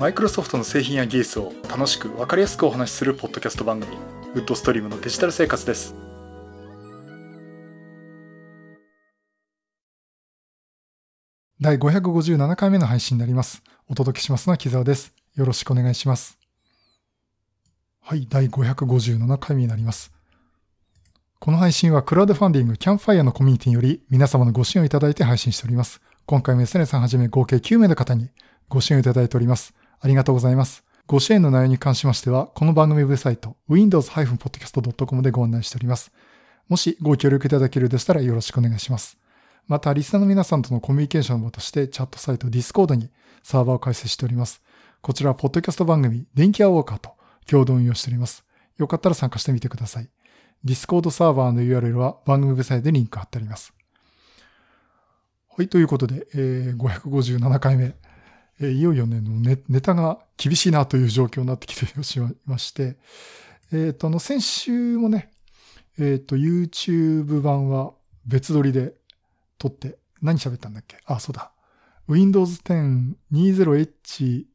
マイクロソフトの製品や技術を楽しく分かりやすくお話しするポッドキャスト番組ウッドストリームのデジタル生活です。第557回目の配信になります。お届けしますのは木澤です。よろしくお願いします。はい第557回目になります。この配信はクラウドファンディングキャンファイアのコミュニティにより皆様のご支援をいただいて配信しております。今回も SN さんはじめ合計9名の方にご支援をいただいております。ありがとうございます。ご支援の内容に関しましては、この番組ウェブサイト、windows-podcast.com でご案内しております。もしご協力いただけるでしたらよろしくお願いします。また、リスナーの皆さんとのコミュニケーションの場として、チャットサイト Discord にサーバーを開設しております。こちらは、ポッドキャスト番組、電気アウォーカーと共同運用しております。よかったら参加してみてください。Discord サーバーの URL は番組ウェブサイトでリンク貼ってあります。はい、ということで、えー、557回目。えいよいよねネ、ネタが厳しいなという状況になってきてしまして、えっ、ー、と、あの、先週もね、えっ、ー、と、YouTube 版は別撮りで撮って、何喋ったんだっけ？あ、そうだ。Windows 10 20H2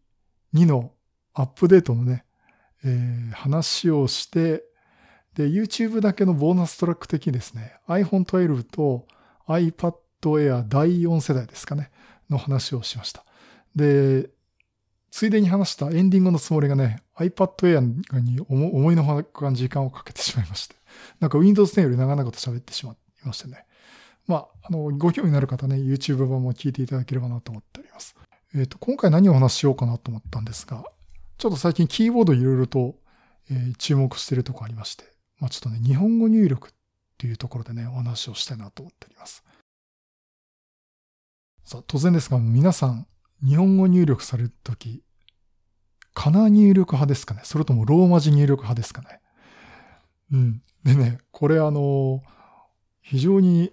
のアップデートのね、えー、話をして、で、YouTube だけのボーナストラック的にですね、iPhone 12と iPad Air 第4世代ですかね、の話をしました。で、ついでに話したエンディングのつもりがね、iPad Air に思いのほか時間をかけてしまいまして、なんか Windows 10より長々と喋ってしまいましてね。まあ、あの、ご興味のある方ね、YouTube 版も聞いていただければなと思っております。えっ、ー、と、今回何をお話ししようかなと思ったんですが、ちょっと最近キーボードいろいろと、えー、注目してるとこありまして、まあちょっとね、日本語入力っていうところでね、お話をしたいなと思っております。さあ、当然ですが、皆さん、日本語入力されるとき、かな入力派ですかね？それともローマ字入力派ですかね？うん。でね、これあの、非常に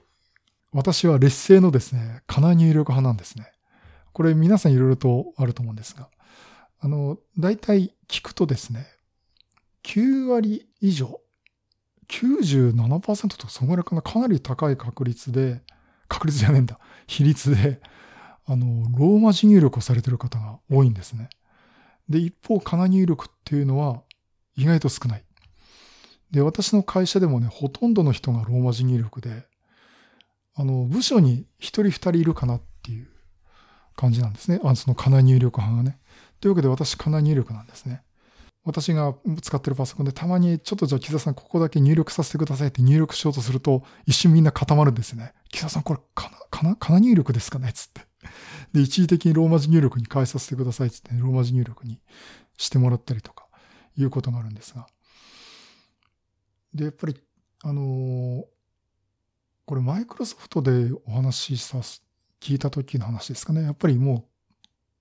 私は劣勢のですね、かな入力派なんですね。これ皆さんいろいろとあると思うんですが、あの、大体聞くとですね、9割以上、97%とかそのぐらいかな、かなり高い確率で、確率じゃねえんだ、比率で、あの、ローマ字入力をされている方が多いんですね。で、一方、カナ入力っていうのは意外と少ない。で、私の会社でもね、ほとんどの人がローマ字入力で、あの、部署に一人二人いるかなっていう感じなんですね。あそのカナ入力派がね。というわけで私、カナ入力なんですね。私が使ってるパソコンでたまにちょっとじゃあ木田さんここだけ入力させてくださいって入力しようとすると一瞬みんな固まるんですよね。木田さんこれかな、かな、かな入力ですかね?つって。で、一時的にローマ字入力に変えさせてくださいって言って、ローマ字入力にしてもらったりとか、いうことがあるんですが。で、やっぱり、あのー、これマイクロソフトでお話しさす、聞いた時の話ですかね。やっぱりも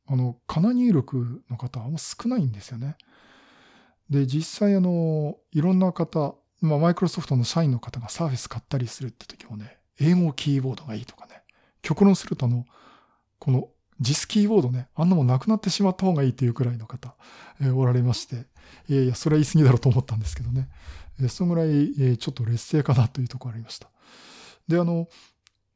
う、あの、かな入力の方はもう少ないんですよね。で、実際あの、いろんな方、まあ、マイクロソフトの社員の方がサーフィス買ったりするって時もね、英語キーボードがいいとかね、極論するとあの、この JIS キーボードね、あんなもんなくなってしまった方がいいっていうくらいの方、えー、おられまして、いやいや、それは言い過ぎだろうと思ったんですけどね。えー、そのぐらい、えー、ちょっと劣勢かなというところありました。で、あの、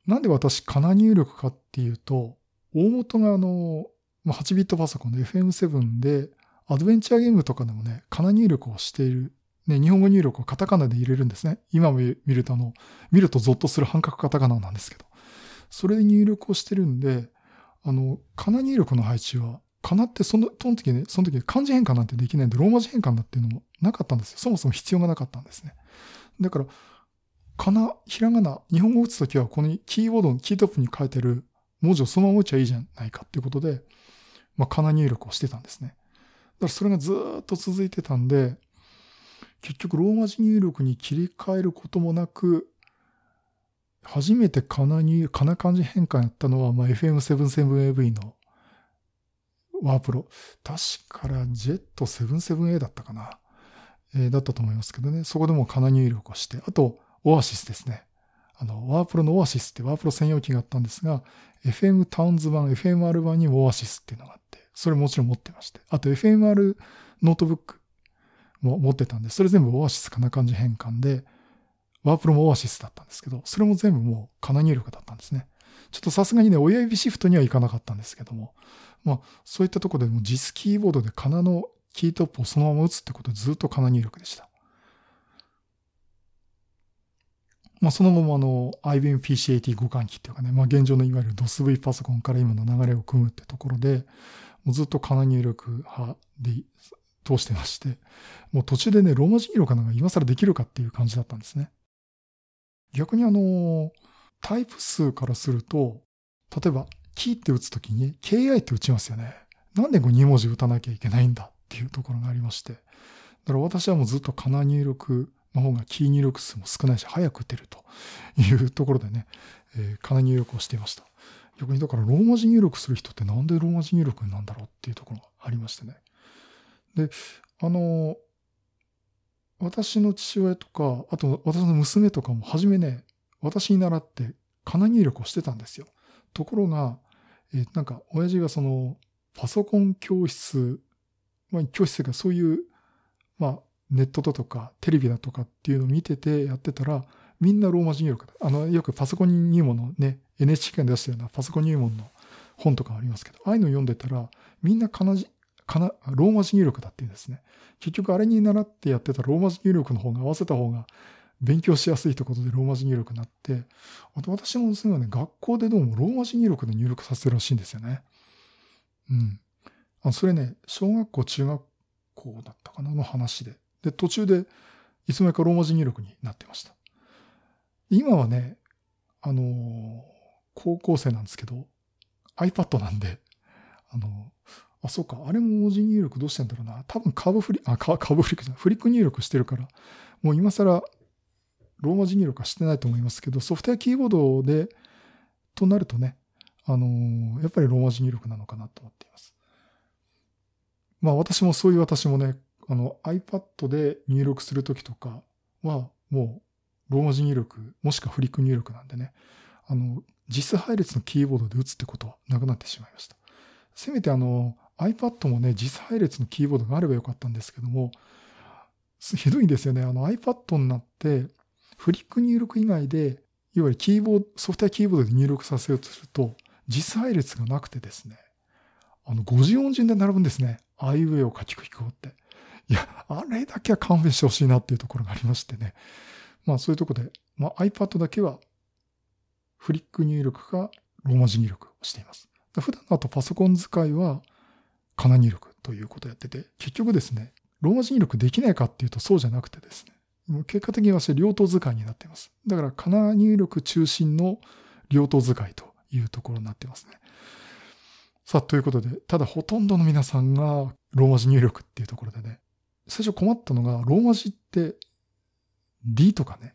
なんで私、カナ入力かっていうと、大元があの、ま、8ビットパソコンで FM7 で、アドベンチャーゲームとかでもね、カナ入力をしている。ね、日本語入力をカタカナで入れるんですね。今見るとあの、見るとゾッとする半角カタカナなんですけど。それで入力をしてるんで、あの、かな入力の配置は、かなってその、その時ね、その時漢字変換なんてできないんで、ローマ字変換だっていうのもなかったんですよ。そもそも必要がなかったんですね。だから、かな、ひらがな、日本語を打つときは、このキーボードのキートップに書いてる文字をそのまま打ちゃいいじゃないかっていうことで、まあ、かな入力をしてたんですね。だからそれがずっと続いてたんで、結局ローマ字入力に切り替えることもなく、初めてかなに、かな漢字変換やったのは、まあ、FM77AV のワープロ。確かラ Jet77A だったかな。えー、だったと思いますけどね。そこでもかな入力をして、あと、オアシスですね。あの、ワープロのオアシスってワープロ専用機があったんですが、FM タウンズ版、FMR 版にもオアシスっていうのがあって、それもちろん持ってまして。あと FMR ノートブックも持ってたんで、それ全部オアシスかな漢字変換で、ワープロもオアシスだったんですけど、それも全部もうカナ入力だったんですね。ちょっとさすがにね、親指シフトにはいかなかったんですけども、まあ、そういったところでも JIS キーボードでカナのキートップをそのまま打つってことでずっとカナ入力でした。まあ、その後もあの、IBM PC80 互換機っていうかね、まあ、現状のいわゆる DOSV パソコンから今の流れを組むってところで、もうずっとカナ入力派で通してまして、もう途中でね、ローマ字入力なんか今更できるかっていう感じだったんですね。逆にあの、タイプ数からすると、例えば、キーって打つときに KI って打ちますよね。なんでこう2文字打たなきゃいけないんだっていうところがありまして。だから私はもうずっとカナ入力の方がキー入力数も少ないし、早く打てるというところでね、えー、カナ入力をしていました。逆にだからローマ字入力する人ってなんでローマ字入力なんだろうっていうところがありましてね。で、あの、私の父親とか、あと私の娘とかも初めね、私に習ってカナ入力をしてたんですよ。ところが、えー、なんか親父がそのパソコン教室、まあ教室がそういう、まあネットだとかテレビだとかっていうのを見ててやってたら、みんなローマ字入力。あの、よくパソコン入門のね、NHK が出したようなパソコン入門の本とかありますけど、ああいうの読んでたら、みんなかなじ、かな、ローマ字入力だっていうんですね。結局あれに習ってやってたローマ字入力の方が合わせた方が勉強しやすいってことでローマ字入力になって、あと私も娘はね、学校でどうもローマ字入力で入力させるらしいんですよね。うん。あそれね、小学校、中学校だったかなの話で。で、途中でいつの間にかローマ字入力になってました。今はね、あのー、高校生なんですけど、iPad なんで、あのー、あ、そうか、あれも文字入力どうしてんだろうな。多分カーブフリック、あ、カーブフリックじゃない、フリック入力してるから、もう今更ローマ字入力はしてないと思いますけど、ソフトウェアキーボードで、となるとね、あのー、やっぱりローマ字入力なのかなと思っています。まあ私もそういう私もね、あの iPad で入力するときとかは、もうローマ字入力、もしくはフリック入力なんでね、あの、実配列のキーボードで打つってことはなくなってしまいました。せめてあの、iPad もね、実配列のキーボードがあればよかったんですけども、ひどいんですよね。あの iPad になって、フリック入力以外で、いわゆるキーボード、ソフトウェアキーボードで入力させようとすると、実配列がなくてですね、あの、50音順で並ぶんですね。あいうえを書きくこうって。いや、あれだけは勘弁してほしいなっていうところがありましてね。まあそういうとこで、まあ iPad だけはフリック入力かローマ字入力をしています。普段あとパソコン使いはカナ入力ということをやってて、結局ですね、ローマ字入力できないかっていうとそうじゃなくてですね、もう結果的には両党使いになっています。だからカナ入力中心の両党使いというところになってますね。さあ、ということで、ただほとんどの皆さんがローマ字入力っていうところでね、最初困ったのが、ローマ字って D とかね、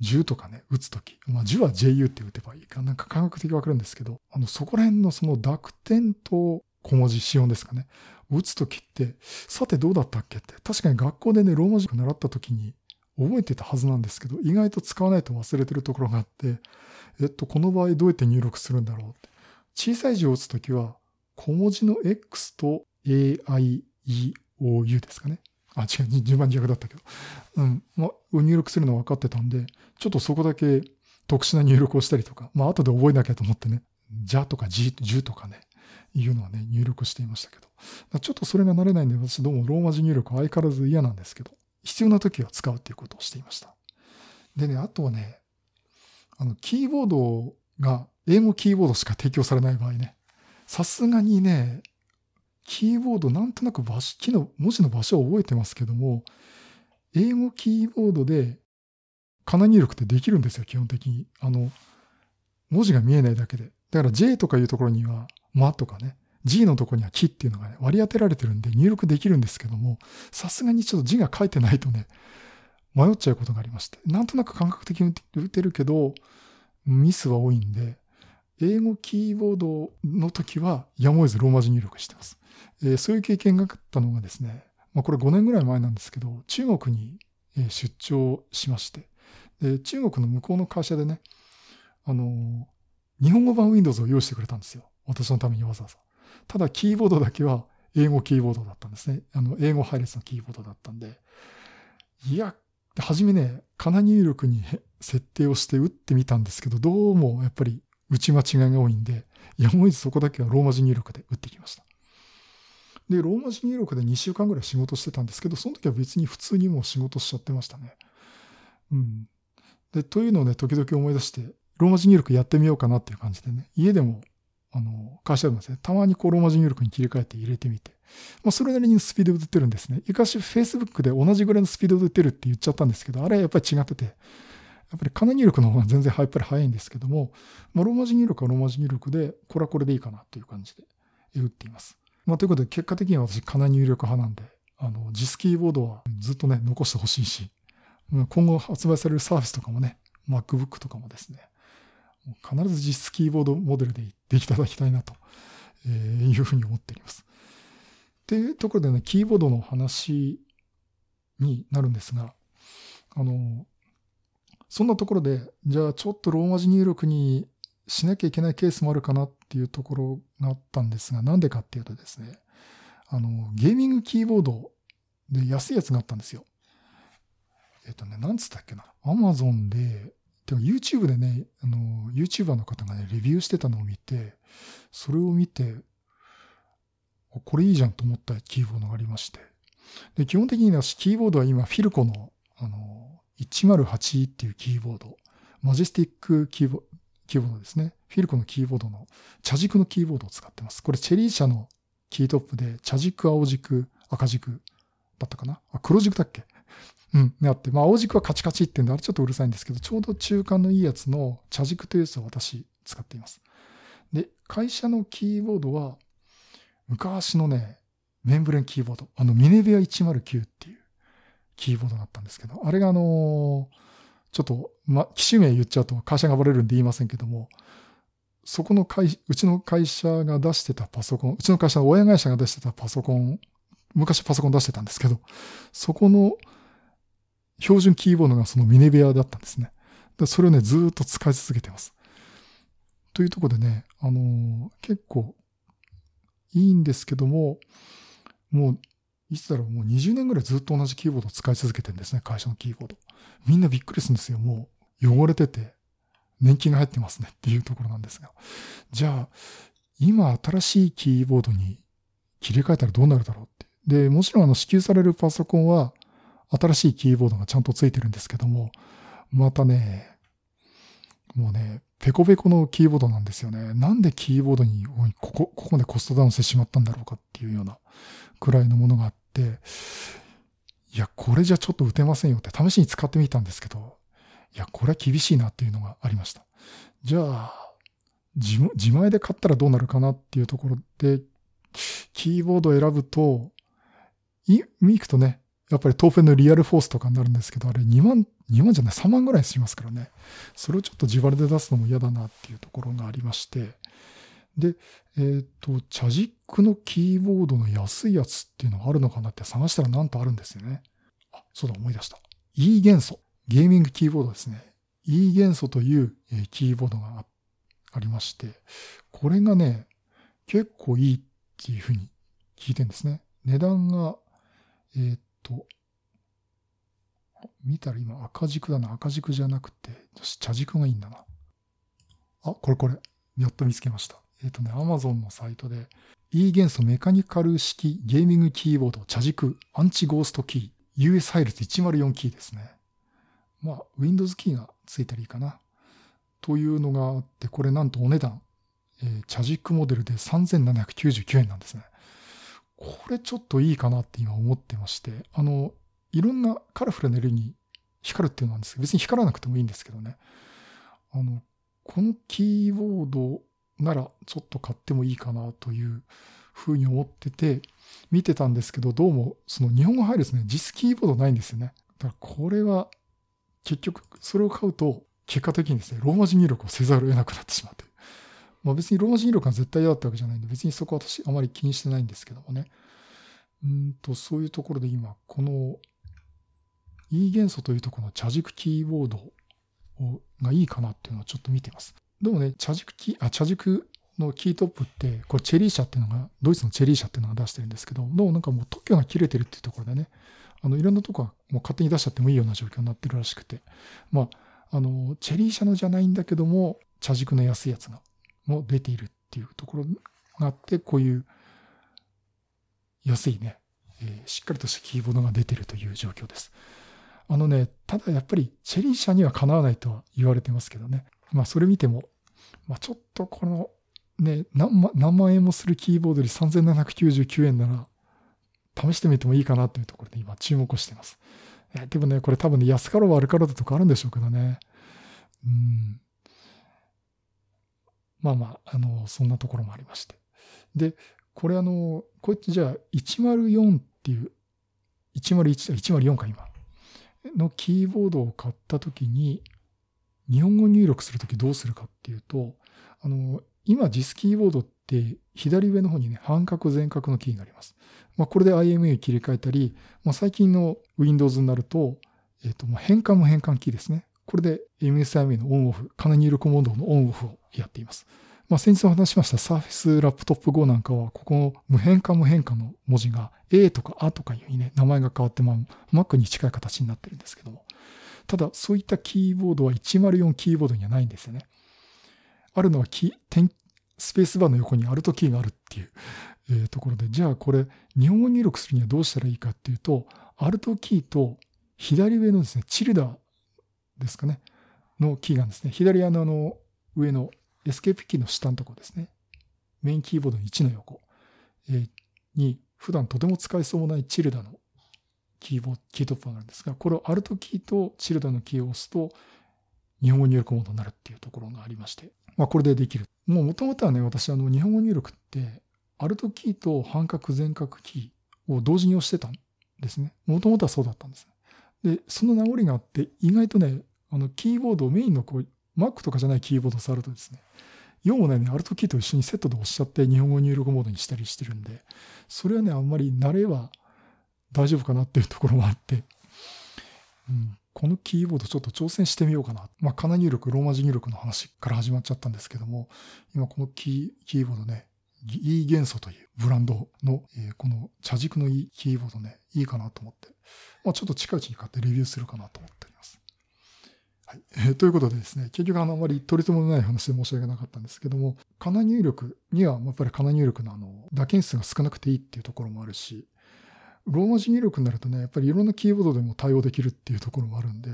10とかね、打つとき。まあ、10は JU って打てばいいか。なんか感覚的わかるんですけど、あの、そこら辺のその濁点と小文字、子音ですかね。打つときって、さてどうだったっけって。確かに学校でね、ローマ字を習ったときに覚えてたはずなんですけど、意外と使わないと忘れてるところがあって、えっと、この場合どうやって入力するんだろうって。小さい字を打つときは、小文字の X と AIEOU ですかね。あ、違う、順番逆だったけど。うん。まあ、入力するの分かってたんで、ちょっとそこだけ特殊な入力をしたりとか、まあ、後で覚えなきゃと思ってね、じゃとかじ、じゅとかね、いうのはね、入力していましたけど。ちょっとそれが慣れないんで、私どうもローマ字入力は相変わらず嫌なんですけど、必要な時は使うっていうことをしていました。でね、あとはね、あの、キーボードが英語キーボードしか提供されない場合ね、さすがにね、キーボードなんとなく場所、木の文字の場所を覚えてますけども、英語キーボードで、カナ入力ってできるんですよ、基本的に。あの、文字が見えないだけで。だから J とかいうところには、まとかね、G のところには木っていうのがね、割り当てられてるんで入力できるんですけども、さすがにちょっと字が書いてないとね、迷っちゃうことがありまして。なんとなく感覚的に打てるけど、ミスは多いんで、英語キーボードの時はやむを得ずローマ字入力してます。えー、そういう経験があったのがですね、まあ、これ5年ぐらい前なんですけど、中国に出張しまして、で中国の向こうの会社でね、あの、日本語版 Windows を用意してくれたんですよ。私のためにわざわざ。ただ、キーボードだけは英語キーボードだったんですね。あの、英語配列のキーボードだったんで。いや、はじめね、カナ入力に設定をして打ってみたんですけど、どうもやっぱり打ち間違いが多いんで、やむを得ずそこだけはローマ字入力で打ってきました。で、ローマ字入力で2週間ぐらい仕事してたんですけど、その時は別に普通にもう仕事しちゃってましたね。うん。で、というのをね、時々思い出して、ローマ字入力やってみようかなっていう感じでね、家でも、あの、会社でもですね、たまにこうローマ字入力に切り替えて入れてみて、まあ、それなりにスピードで打ってるんですね。昔、Facebook で同じぐらいのスピードで打てるって言っちゃったんですけど、あれはやっぱり違ってて、やっぱりカナ入力の方が全然やっぱり早いんですけども、まあ、ローマ字入力はローマ字入力で、これはこれでいいかなという感じで打っています。まあ、ということで、結果的には私、カナ入力派なんで、あの、JIS キーボードはずっとね、残してほしいし、今後発売されるサービスとかもね、MacBook とかもですね、必ず実質キーボードモデルでいっていただきたいなというふうに思っております。っていうところでね、キーボードの話になるんですが、あの、そんなところで、じゃあちょっとローマ字入力にしなきゃいけないケースもあるかなっていうところがあったんですが、なんでかっていうとですね、あの、ゲーミングキーボードで安いやつがあったんですよ。えっとね、なんつったっけな？アマゾンで、でも YouTube でね、あの、YouTuber の方がね、レビューしてたのを見て、それを見て、これいいじゃんと思ったキーボードがありまして。で、基本的に私、キーボードは今、フィルコの、あの、108っていうキーボード、マジェスティックキーボキーボードですね。フィルコのキーボードの茶軸のキーボードを使ってます。これ、チェリー社のキートップで、茶軸、青軸、赤軸だったかな？あ、黒軸だっけ？うん、あって、まあ、青軸はカチカチってんで、あれちょっとうるさいんですけど、ちょうど中間のいいやつの茶軸というやつを私使っています。で、会社のキーボードは、昔のね、メンブレンキーボード、あの、ミネベア109っていうキーボードだったんですけど、あれがあのちょっと、ま、機種名言っちゃうと会社がバレるんで言いませんけども、そこの会、うちの会社が出してたパソコン、うちの会社の親会社が出してたパソコン、昔パソコン出してたんですけど、そこの標準キーボードがそのミネベアだったんですね。でそれをね、ずっと使い続けてます。というところでね、あのー、結構いいんですけども、もう、いつだろう、もう20年ぐらいずっと同じキーボードを使い続けてるんですね、会社のキーボード。みんなびっくりするんですよ。もう、汚れてて、年金が入ってますねっていうところなんですが。じゃあ、今新しいキーボードに切り替えたらどうなるだろうって。で、もちろんあの支給されるパソコンは、新しいキーボードがちゃんとついてるんですけども、またね、もうね、ペコペコのキーボードなんですよね。なんでキーボードにここ、ここでコストダウンしてしまったんだろうかっていうようなくらいのものがあって、いや、これじゃちょっと打てませんよって試しに使ってみたんですけど、いや、これは厳しいなっていうのがありました。じゃあ、自自前で買ったらどうなるかなっていうところで、キーボードを選ぶと、い、ミクとね、やっぱり当フェのリアルフォースとかになるんですけど、あれ2万、2万じゃない、3万ぐらいしますからね。それをちょっと自腹で出すのも嫌だなっていうところがありまして。で、えっ、ー、と、チャジックのキーボードの安いやつっていうのがあるのかなって探したらなんとあるんですよね。あ、そうだ、思い出した。E 元素。ゲーミングキーボードですね。E 元素というえキーボードがありまして、これがね、結構いいっていうふうに聞いてるんですね。値段が、えっ、ー、と、見たら今赤軸だな。赤軸じゃなくて、茶軸がいいんだな。あ、これこれ。やっと見つけました。えっ、ー、とね、Amazon のサイトで、E 元素メカニカル式ゲーミングキーボード茶軸アンチゴーストキー US 配列104キーですね。まあ、Windows キーがついたらいいかな。というのがあって、これなんとお値段、えー、茶軸モデルで3799円なんですね。これちょっといいかなって今思ってまして、あの、いろんなカラフルな色に光るっていうのなんですけど、別に光らなくてもいいんですけどね。あの、このキーボードならちょっと買ってもいいかなというふうに思ってて、見てたんですけど、どうもその日本語入るですね、実キーボードないんですよね。だからこれは結局それを買うと結果的にですね、ローマ字入力をせざるを得なくなってしまうという。まあ別にローマ字入力が絶対嫌だったわけじゃないんで、別にそこは私あまり気にしてないんですけどもね。うんと、そういうところで今、この E 元素というところの茶軸キーボードがいいかなっていうのをちょっと見てます。でもね、茶軸キー、あ、茶軸のキートップって、これチェリー社っていうのが、ドイツのチェリー社っていうのが出してるんですけど、どうなんかもう特許が切れてるっていうところでね、あの、いろんなとこはもう勝手に出しちゃってもいいような状況になってるらしくて、まあ、あの、チェリー社のじゃないんだけども、茶軸の安いやつが、も出ているっていうところがあって、こういう安いね、えー、しっかりとしたキーボードが出てるという状況です。あのね、ただやっぱりチェリー社にはかなわないとは言われてますけどね。まあそれ見ても、まあちょっとこのね、何何万円もするキーボードで3799円なら試してみてもいいかなというところで今注目してます。えでもね、これ多分ね、安かろう悪かろうだとかあるんでしょうけどね。うん。まあまあ、あの、そんなところもありまして。で、これあの、こうやってじゃあ104っていう、101、104か今、のキーボードを買ったときに、日本語入力するときどうするかっていうと、あの、今 JIS キーボードって左上の方にね、半角全角のキーがあります。まあ、これで IMA 切り替えたり、まあ、最近の Windows になると、えっ、ー、と、変換も変換キーですね。これで MSIMA のオンオフ、カナ入力モードのオンオフをやっています。まあ、先日お話しました Surface Laptop Go なんかは、ここの無変換無変換の文字が A とか A とかいうにね、名前が変わって、まあ、Mac に近い形になってるんですけども。ただ、そういったキーボードは104キーボードにはないんですよね。あるのはキー、スペースバーの横に Alt キーがあるっていう、えー、ところで、じゃあこれ、日本語入力するにはどうしたらいいかっていうと、 Alt キーと左上のですね、チルダーですかね、のキーがですね、左あの上のエスケープキーの下のとこですね、メインキーボードの1の横、え、に普段とても使いそうもないチルダのキーボード、キートップがあるんですが、これを Alt キーとチルダのキーを押すと、日本語入力モードになるっていうところがありまして、まあこれでできる。もう元々はね、私あの日本語入力って、アルトキーと半角全角キーを同時に押してたんですね。もともとはそうだったんです。で、その名残があって、意外とね、あの、キーボードを、メインのこう、Mac とかじゃないキーボードを触るとですね、要もね、アルトキーと一緒にセットで押しちゃって日本語入力モードにしたりしてるんで、それはね、あんまり慣れは大丈夫かなっていうところもあって、うん、このキーボードちょっと挑戦してみようかな。まあ、カナ入力、ローマ字入力の話から始まっちゃったんですけども、今このキー、キーボードね、E 元素というブランドの、えー、この茶軸のいいキーボードね、いいかなと思って、まあ、ちょっと近いうちに買ってレビューするかなと思って。はい。えー、ということでですね、結局あの、あまり取り留めのない話で申し訳なかったんですけども、カナ入力には、やっぱりカナ入力のあの、打鍵数が少なくていいっていうところもあるし、ローマ字入力になるとね、やっぱりいろんなキーボードでも対応できるっていうところもあるんで、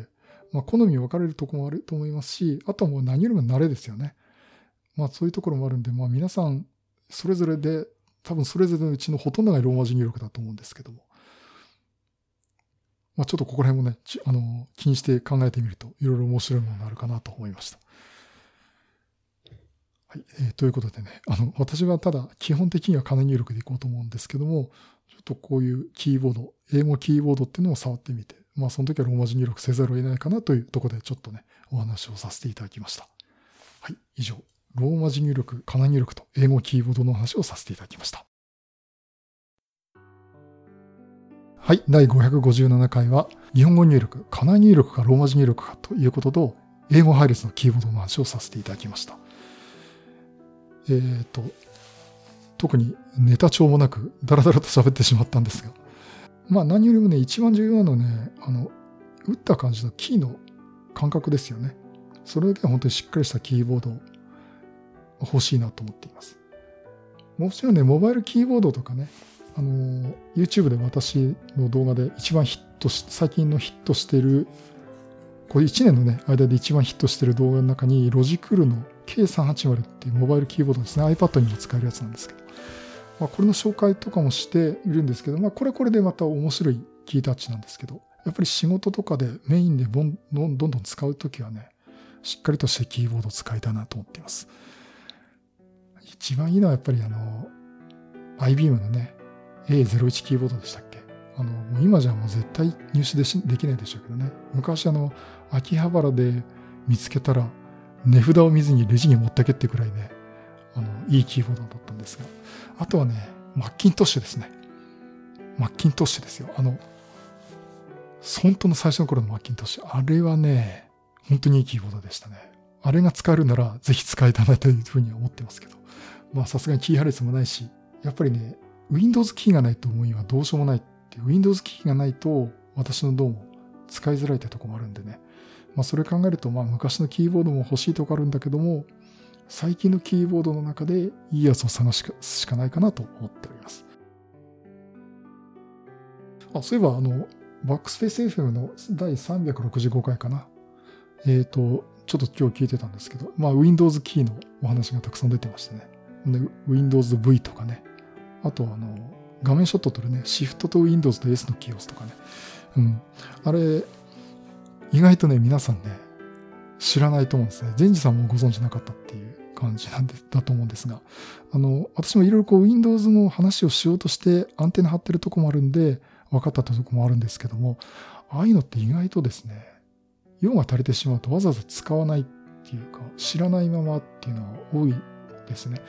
まあ、好み分かれるとこもあると思いますし、あとはもう何よりも慣れですよね。まあ、そういうところもあるんで、まあ、皆さん、それぞれで、多分それぞれのうちのほとんどがローマ字入力だと思うんですけども。まあ、ちょっとここら辺もね、あの、気にして考えてみると、いろいろ面白いものがあるかなと思いました。はい。えー、ということでね、あの、私はただ、基本的には金入力でいこうと思うんですけども、ちょっとこういうキーボード、英語キーボードっていうのを触ってみて、まあその時はローマ字入力せざるを得ないかなというところでちょっとね、お話をさせていただきました。はい。以上、ローマ字入力、カナ入力と英語キーボードの話をさせていただきました。はい。第557回は、日本語入力、カナ入力かローマ字入力かということと、英語配列のキーボードの話をさせていただきました。えっ、ー、と、特にネタ帳もなく、ダラダラと喋ってしまったんですが、まあ何よりもね、一番重要なのはね、あの、打った感じのキーの感覚ですよね。それだけは本当にしっかりしたキーボード欲しいなと思っています。もちろんね、モバイルキーボードとかね、あの、YouTube で私の動画で一番ヒットし、最近のヒットしてる、これ1年のね、間で一番ヒットしてる動画の中に、ロジクールの K380 っていうモバイルキーボードですね、iPad にも使えるやつなんですけど、まあ、これの紹介とかもしているんですけど、まあ、これこれでまた面白いキータッチなんですけど、やっぱり仕事とかでメインでどんどんどん使うときはね、しっかりとしたキーボードを使いたいなと思っています。一番いいのはやっぱりあの、IBM のね、A01 キーボードでしたっけ？あの、もう今じゃもう絶対入手でしできないでしょうけどね。昔あの、秋葉原で見つけたら、値札を見ずにレジに持ってけってくらいね、あの、いいキーボードだったんですが。あとはね、マッキントッシュですね。マッキントッシュですよ。あの、本当の最初の頃のマッキントッシュ。あれはね、本当にいいキーボードでしたね。あれが使えるなら、ぜひ使いたいというふうには思ってますけど。まあ、さすがにキーハレスもないし、やっぱりね、Windows キーがないと思いはどうしようもないっていう、Windows キーがないと、私のどうも使いづらいってとこもあるんでね。まあ、それ考えると、まあ、昔のキーボードも欲しいとこあるんだけども、最近のキーボードの中でいいやつを探すしかないかなと思っております。あ、そういえば、あの、バックスペース FM の第365回かな。えっ、ー、と、ちょっと今日聞いてたんですけど、まあ、Windows キーのお話がたくさん出てましてね。で、Windows V とかね。あと、あの、画面ショット撮るね、Shift と Windows と S のキーを押すとかね。うん。あれ、意外とね、皆さんね、知らないと思うんですね。善治さんもご存知なかったっていう感じなんで、だと思うんですが、あの、私もいろいろこう Windows の話をしようとしてアンテナ張ってるとこもあるんで、分かったとこもあるんですけども、ああいうのって意外とですね、用が足りてしまうとわざわざ使わないっていうか、知らないままっていうのは多いですね。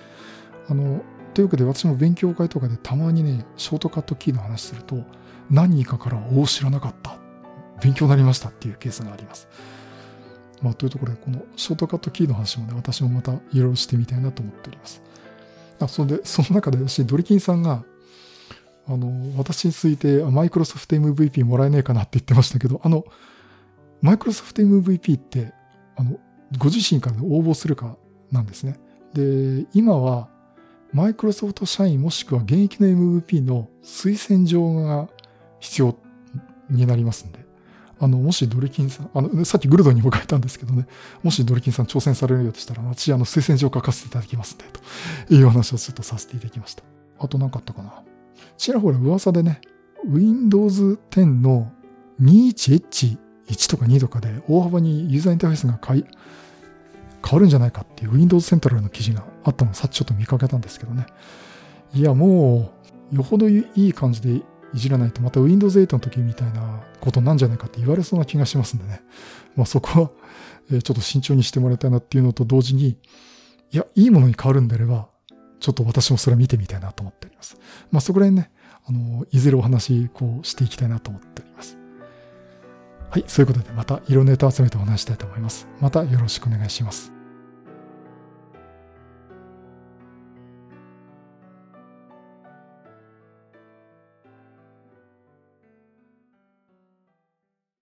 あの、というわけで私も勉強会とかでたまにね、ショートカットキーの話すると、何人かから、お知らなかった。勉強になりましたっていうケースがあります。まあ、というところで、このショートカットキーの話もね、私もまたいろいろしてみたいなと思っております。あそれで、その中で私、ドリキンさんが、あの、私について、マイクロソフト MVP もらえねえかなって言ってましたけど、あの、マイクロソフト MVP って、あの、ご自身から応募するかなんですね。で、今は、マイクロソフト社員もしくは現役の MVP の推薦状が必要になりますんで、あの、もしドリキンさん、あの、さっきグルドンにも書いたんですけどね、もしドリキンさん挑戦されるようとしたら、私、あの、推薦状書かせていただきますんで、という話をちょっとさせていただきました。あと何かあったかな。ちらほら噂でね、Windows 10の 21H1 とか2とかで大幅にユーザーインターフェースが変わるんじゃないかっていう Windows Central の記事があったのをさっきちょっと見かけたんですけどね。いや、もう、よほどいい感じでいじらないとまた Windows 8の時みたいなことなんじゃないかって言われそうな気がしますんでね。まあそこは、えちょっと慎重にしてもらいたいなっていうのと同時に、いや、いいものに変わるんであれば、ちょっと私もそれは見てみたいなと思っております。まあそこら辺ね、あの、いずれお話、こうしていきたいなと思っております。はい、そういうことでまた色ネタ集めてお話したいと思います。またよろしくお願いします。